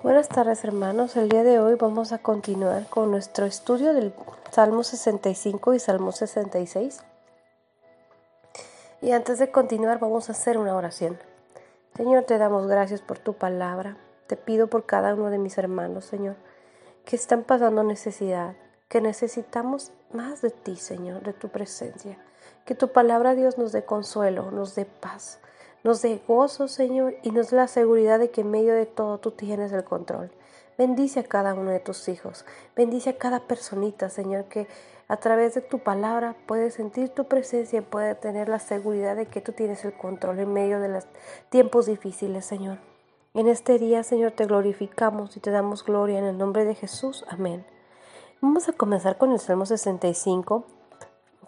Buenas tardes hermanos, el día de hoy vamos a continuar con nuestro estudio del Salmo 65 y Salmo 66. Y antes de continuar vamos a hacer una oración. Señor, te damos gracias por tu palabra. Te pido por cada uno de mis hermanos, Señor, que están pasando necesidad, que necesitamos más de ti, Señor, de tu presencia. Que tu palabra, Dios, nos dé consuelo, nos dé paz nos dé gozo, Señor, y nos dé la seguridad de que en medio de todo tú tienes el control. Bendice a cada uno de tus hijos. Bendice a cada personita, Señor, que a través de tu palabra puede sentir tu presencia y puede tener la seguridad de que tú tienes el control en medio de los tiempos difíciles, Señor. En este día, Señor, te glorificamos y te damos gloria en el nombre de Jesús. Amén. Vamos a comenzar con el Salmo 65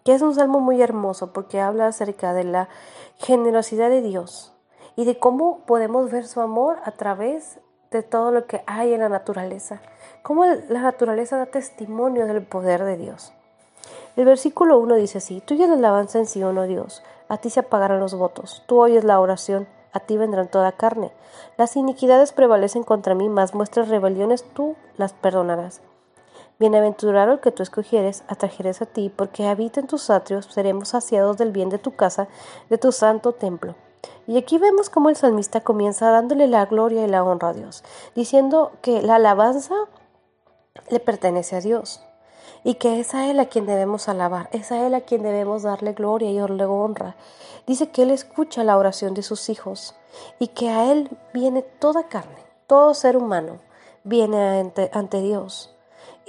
que es un salmo muy hermoso porque habla acerca de la generosidad de Dios y de cómo podemos ver su amor a través de todo lo que hay en la naturaleza, cómo la naturaleza da testimonio del poder de Dios. El versículo 1 dice así, tuya la alabanza en Sion, oh Dios, a ti se apagarán los votos, tú oyes la oración, a ti vendrán toda carne. Las iniquidades prevalecen contra mí, mas muestras rebeliones tú las perdonarás. Bienaventurado el que tú escogieres, atrajeres a ti, porque habita en tus atrios, seremos saciados del bien de tu casa, de tu santo templo. Y aquí vemos cómo el salmista comienza dándole la gloria y la honra a Dios, diciendo que la alabanza le pertenece a Dios y que es a Él a quien debemos alabar, es a Él a quien debemos darle gloria y honra. Dice que Él escucha la oración de sus hijos y que a Él viene toda carne, todo ser humano viene ante Dios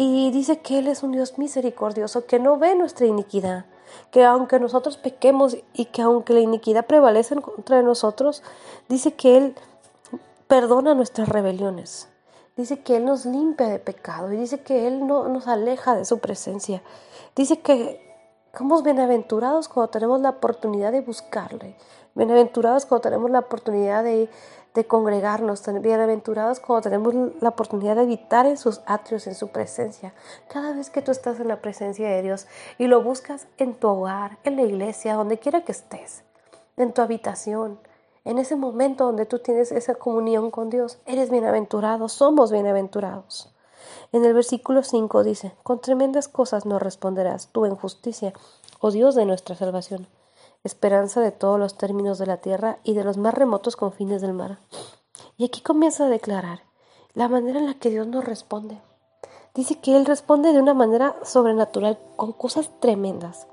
y dice que Él es un Dios misericordioso, que no ve nuestra iniquidad, que aunque nosotros pequemos y que aunque la iniquidad prevalece contra nosotros, dice que Él perdona nuestras rebeliones. Dice que Él nos limpia de pecado y dice que Él no nos aleja de su presencia. Dice que somos bienaventurados cuando tenemos la oportunidad de buscarle. Bienaventurados cuando tenemos la oportunidad de de congregarnos, bienaventurados cuando tenemos la oportunidad de habitar en sus atrios, en su presencia. Cada vez que tú estás en la presencia de Dios y lo buscas en tu hogar, en la iglesia, donde quiera que estés, en tu habitación, en ese momento donde tú tienes esa comunión con Dios, eres bienaventurado, somos bienaventurados. En el versículo 5 dice, con tremendas cosas nos responderás tú en justicia, oh Dios de nuestra salvación esperanza de todos los términos de la tierra y de los más remotos confines del mar. Y aquí comienza a declarar la manera en la que Dios nos responde. Dice que Él responde de una manera sobrenatural, con cosas tremendas,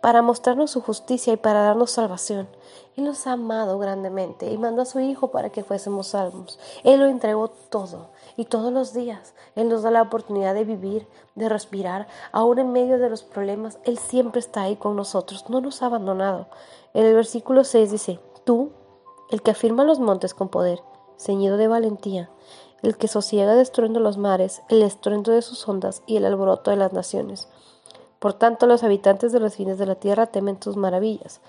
para mostrarnos su justicia y para darnos salvación. Él nos ha amado grandemente y mandó a su Hijo para que fuésemos salvos. Él lo entregó todo y todos los días Él nos da la oportunidad de vivir, de respirar, aún en medio de los problemas. Él siempre está ahí con nosotros, no nos ha abandonado. En el versículo 6 dice, tú, el que afirma los montes con poder, ceñido de valentía, el que sosiega destruyendo los mares, el estruendo de sus ondas y el alboroto de las naciones. Por tanto, los habitantes de los fines de la tierra temen tus maravillas.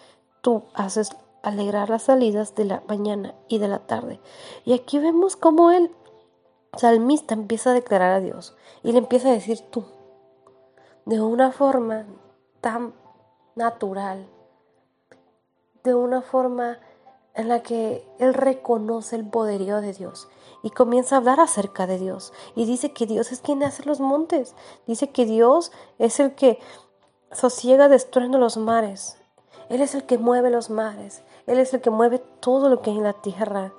Tú haces alegrar las salidas de la mañana y de la tarde. Y aquí vemos cómo Él salmista empieza a declarar a Dios y le empieza a decir tú, de una forma tan natural, de una forma en la que él reconoce el poderío de Dios y comienza a hablar acerca de Dios. Y dice que Dios es quien hace los montes, dice que Dios es el que sosiega destruyendo los mares, Él es el que mueve los mares, Él es el que mueve todo lo que hay en la tierra,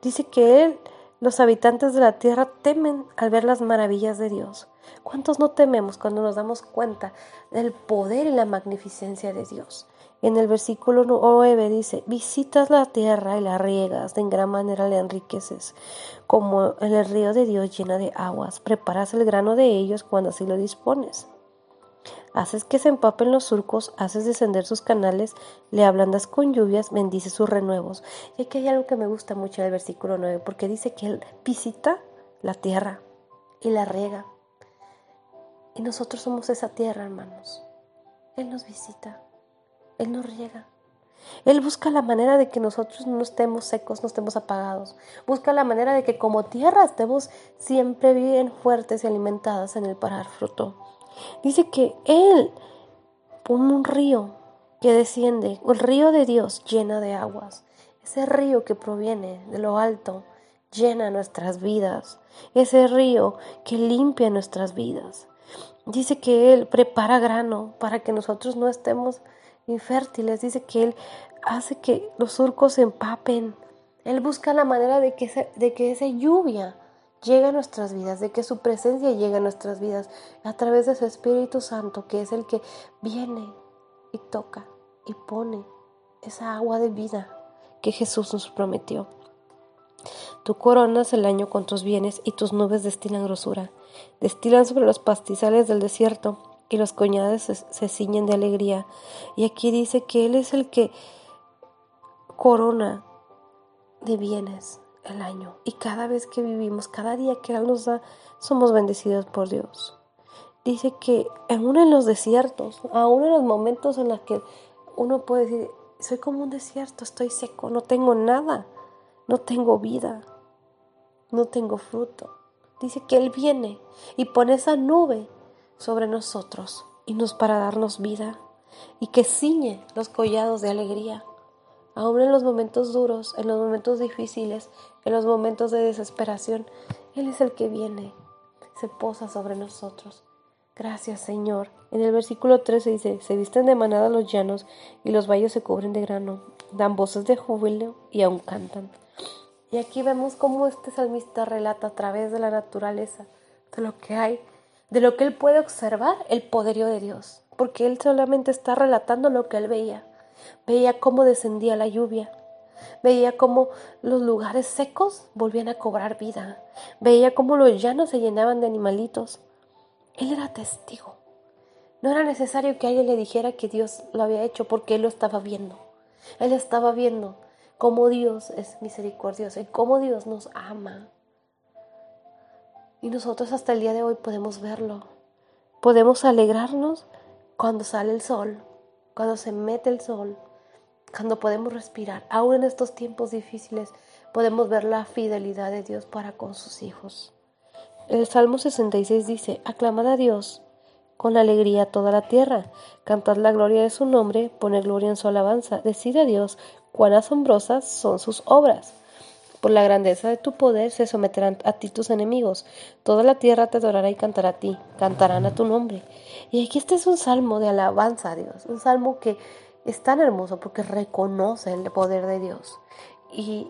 dice que Él los habitantes de la tierra temen al ver las maravillas de Dios. ¿Cuántos no tememos cuando nos damos cuenta del poder y la magnificencia de Dios? En el versículo 9 dice, visitas la tierra y la riegas, de gran manera le enriqueces, como el río de Dios llena de aguas, preparas el grano de ellos cuando así lo dispones. Haces que se empapen los surcos, haces descender sus canales, le ablandas con lluvias, bendices sus renuevos. Y aquí hay algo que me gusta mucho en el versículo 9, porque dice que Él visita la tierra y la riega. Y nosotros somos esa tierra, hermanos. Él nos visita, Él nos riega. Él busca la manera de que nosotros no estemos secos, no estemos apagados. Busca la manera de que como tierra estemos siempre bien fuertes y alimentadas en el parar fruto. Dice que Él pone un río que desciende, el río de Dios llena de aguas. Ese río que proviene de lo alto, llena nuestras vidas, ese río que limpia nuestras vidas. Dice que Él prepara grano para que nosotros no estemos infértiles. Dice que Él hace que los surcos se empapen. Él busca la manera de que, de que esa lluvia llegue a nuestras vidas, de que su presencia llegue a nuestras vidas a través de su Espíritu Santo, que es el que viene y toca y pone esa agua de vida que Jesús nos prometió. Tú coronas el año con tus bienes y tus nubes destilan grosura. Destilan sobre los pastizales del desierto y los coñades se, ciñen de alegría. Y aquí dice que Él es el que corona de bienes el año. Y cada vez que vivimos, cada día que Él nos da, somos bendecidos por Dios. Dice que aún en los desiertos, aún en los momentos en los que uno puede decir, soy como un desierto, estoy seco, no tengo nada, no tengo vida, no tengo fruto. Dice que Él viene y pone esa nube sobre nosotros y nos para darnos vida y que ciñe los collados de alegría. Aún en los momentos duros, en los momentos difíciles, en los momentos de desesperación, Él es el que viene, se posa sobre nosotros. Gracias, Señor. En el versículo 13 dice, se visten de manada los llanos y los valles se cubren de grano, dan voces de júbilo y aún cantan. Y aquí vemos cómo este salmista relata a través de la naturaleza, de lo que hay, de lo que él puede observar el poderío de Dios, porque él solamente está relatando lo que él veía. Veía cómo descendía la lluvia, veía cómo los lugares secos volvían a cobrar vida, veía cómo los llanos se llenaban de animalitos. Él era testigo. No era necesario que alguien le dijera que Dios lo había hecho porque él lo estaba viendo. Él estaba viendo cómo Dios es misericordioso y cómo Dios nos ama. Y nosotros hasta el día de hoy podemos verlo. Podemos alegrarnos cuando sale el sol, cuando se mete el sol, cuando podemos respirar. Aún en estos tiempos difíciles podemos ver la fidelidad de Dios para con sus hijos. El Salmo 66 dice, aclamad a Dios con alegría toda la tierra, cantad la gloria de su nombre, poned gloria en su alabanza, decid a Dios cuán asombrosas son sus obras. Por la grandeza de tu poder se someterán a ti tus enemigos. Toda la tierra te adorará y cantará a ti, cantarán a tu nombre. Y aquí este es un salmo de alabanza a Dios, un salmo que es tan hermoso porque reconoce el poder de Dios. Y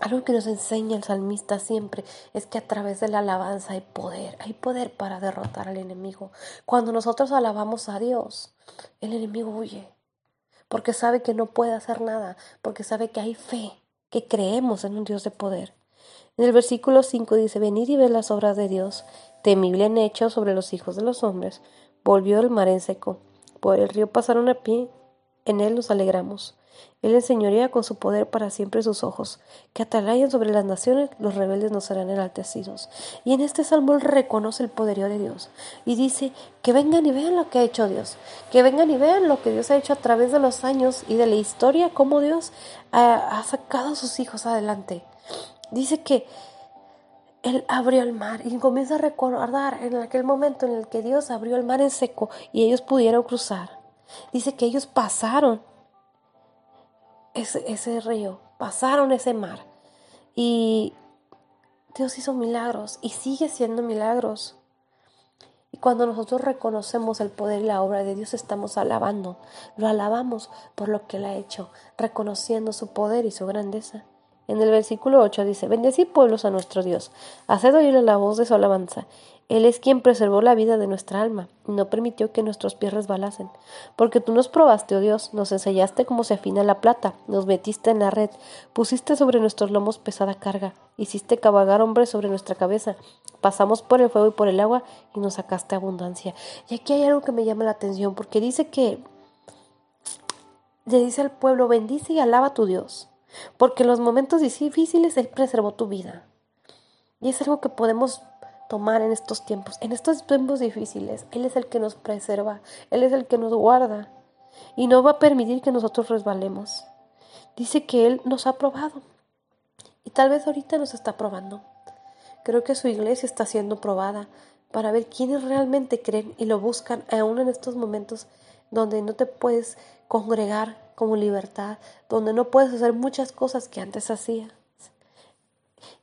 algo que nos enseña el salmista siempre es que a través de la alabanza hay poder, hay poder para derrotar al enemigo. Cuando nosotros alabamos a Dios, el enemigo huye porque sabe que no puede hacer nada, porque sabe que hay fe, que creemos en un Dios de poder. En el versículo 5 dice, venid y ved las obras de Dios, temible en hecho sobre los hijos de los hombres. Volvió el mar en seco, por el río pasaron a pie, en él nos alegramos. Él enseñorea con su poder para siempre sus ojos, que atalayan sobre las naciones, los rebeldes no serán enaltecidos. Y en este salmo reconoce el poderío de Dios y dice que vengan y vean lo que ha hecho Dios, que vengan y vean lo que Dios ha hecho a través de los años y de la historia, cómo Dios ha, ha sacado a sus hijos adelante. Dice que él abrió el mar y comienza a recordar en aquel momento en el que Dios abrió el mar en seco y ellos pudieron cruzar. Dice que ellos pasaron ese, río, pasaron ese mar. Y Dios hizo milagros y sigue siendo milagros. Y cuando nosotros reconocemos el poder y la obra de Dios, estamos alabando. Lo alabamos por lo que Él ha hecho, reconociendo su poder y su grandeza. En el versículo 8 dice, Bendecid pueblos a nuestro Dios, haced oír la voz de su alabanza. Él es quien preservó la vida de nuestra alma y no permitió que nuestros pies resbalasen. Porque tú nos probaste, oh Dios, nos enseñaste cómo se afina la plata, nos metiste en la red, pusiste sobre nuestros lomos pesada carga, hiciste cabalgar hombres sobre nuestra cabeza, pasamos por el fuego y por el agua y nos sacaste abundancia. Y aquí hay algo que me llama la atención, porque dice que le dice al pueblo, bendice y alaba a tu Dios porque en los momentos difíciles Él preservó tu vida. Y es algo que podemos tomar en estos tiempos. En estos tiempos difíciles, Él es el que nos preserva, Él es el que nos guarda y no va a permitir que nosotros resbalemos. Dice que Él nos ha probado y tal vez ahorita nos está probando. Creo que su iglesia está siendo probada para ver quiénes realmente creen y lo buscan aún en estos momentos donde no te puedes congregar como libertad, donde no puedes hacer muchas cosas que antes hacías.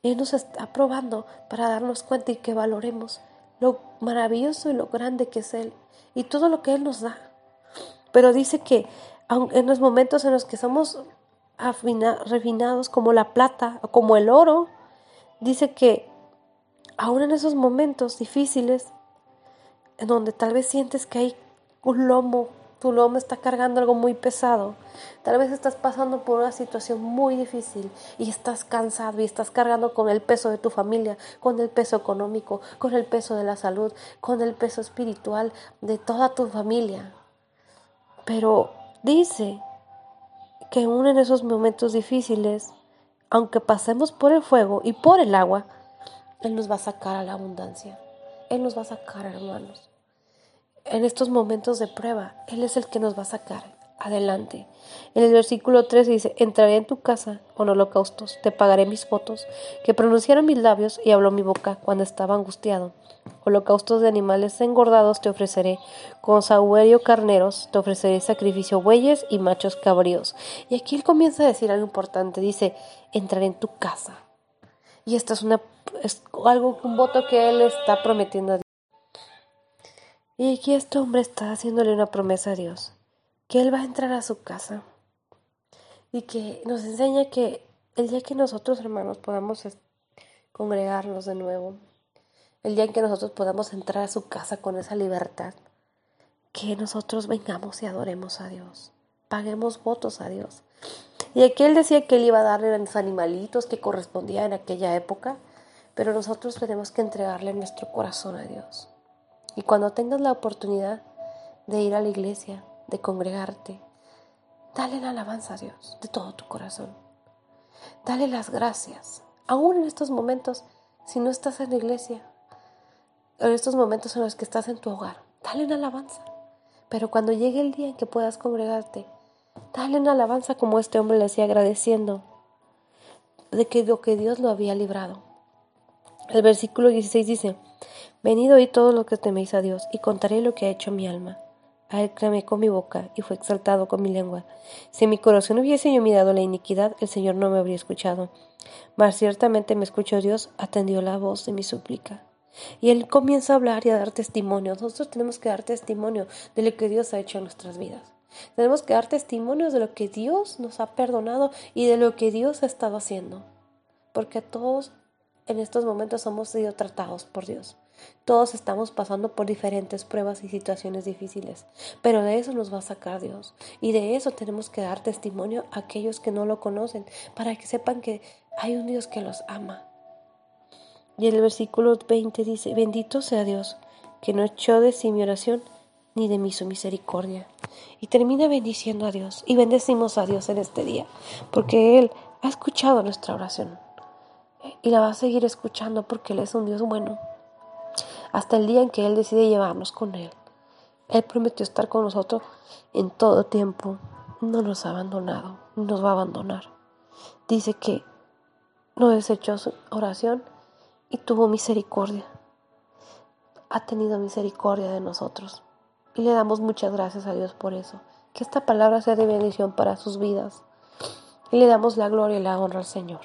Él nos está probando para darnos cuenta y que valoremos lo maravilloso y lo grande que es Él y todo lo que Él nos da. Pero dice que en los momentos en los que somos refinados como la plata o como el oro, dice que aún en esos momentos difíciles, en donde tal vez sientes que hay un lomo, tu lomo está cargando algo muy pesado, tal vez estás pasando por una situación muy difícil y estás cansado y estás cargando con el peso de tu familia, con el peso económico, con el peso de la salud, con el peso espiritual de toda tu familia. Pero dice que aún en esos momentos difíciles, aunque pasemos por el fuego y por el agua, Él nos va a sacar a la abundancia. Él nos va a sacar, hermanos. En estos momentos de prueba, Él es el que nos va a sacar adelante. En el versículo 3 dice, entraré en tu casa con holocaustos, te pagaré mis votos, que pronunciaron mis labios y habló mi boca cuando estaba angustiado. Holocaustos de animales engordados te ofreceré, con sahuerio carneros te ofreceré sacrificio bueyes y machos cabríos. Y aquí él comienza a decir algo importante, dice, entraré en tu casa. Y esto es, una, es algo, un voto que él está prometiendo a Dios. Y aquí este hombre está haciéndole una promesa a Dios que Él va a entrar a su casa y que nos enseña que el día que nosotros, hermanos, podamos congregarnos de nuevo, el día en que nosotros podamos entrar a su casa con esa libertad, que nosotros vengamos y adoremos a Dios, paguemos votos a Dios. Y aquí él decía que él iba a darle a los animalitos que correspondían en aquella época, pero nosotros tenemos que entregarle nuestro corazón a Dios. Y cuando tengas la oportunidad de ir a la iglesia, de congregarte, dale la alabanza a Dios de todo tu corazón. Dale las gracias. Aún en estos momentos, si no estás en la iglesia, en estos momentos en los que estás en tu hogar, dale una alabanza. Pero cuando llegue el día en que puedas congregarte, dale una alabanza como este hombre le hacía agradeciendo de que lo que Dios lo había librado. El versículo 16 dice, Venid hoy todo lo que teméis a Dios y contaré lo que ha hecho mi alma. A él clamé con mi boca y fue exaltado con mi lengua. Si mi corazón hubiese yo mirado la iniquidad, el Señor no me habría escuchado. Mas ciertamente me escuchó Dios, atendió la voz de mi súplica. Y él comienza a hablar y a dar testimonio. Nosotros tenemos que dar testimonio de lo que Dios ha hecho en nuestras vidas. Tenemos que dar testimonio de lo que Dios nos ha perdonado y de lo que Dios ha estado haciendo. Porque todos en estos momentos hemos sido tratados por Dios. Todos estamos pasando por diferentes pruebas y situaciones difíciles, pero de eso nos va a sacar Dios. Y de eso tenemos que dar testimonio a aquellos que no lo conocen, para que sepan que hay un Dios que los ama. Y el versículo 20 dice, bendito sea Dios, que no echó de sí mi oración, ni de mí su misericordia. Y termina bendiciendo a Dios. Y bendecimos a Dios en este día, porque Él ha escuchado nuestra oración. Y la va a seguir escuchando porque Él es un Dios bueno hasta el día en que Él decide llevarnos con Él. Él prometió estar con nosotros en todo tiempo. No nos ha abandonado, nos va a abandonar. Dice que no desechó su oración y tuvo misericordia. Ha tenido misericordia de nosotros. Y le damos muchas gracias a Dios por eso. Que esta palabra sea de bendición para sus vidas. Y le damos la gloria y la honra al Señor.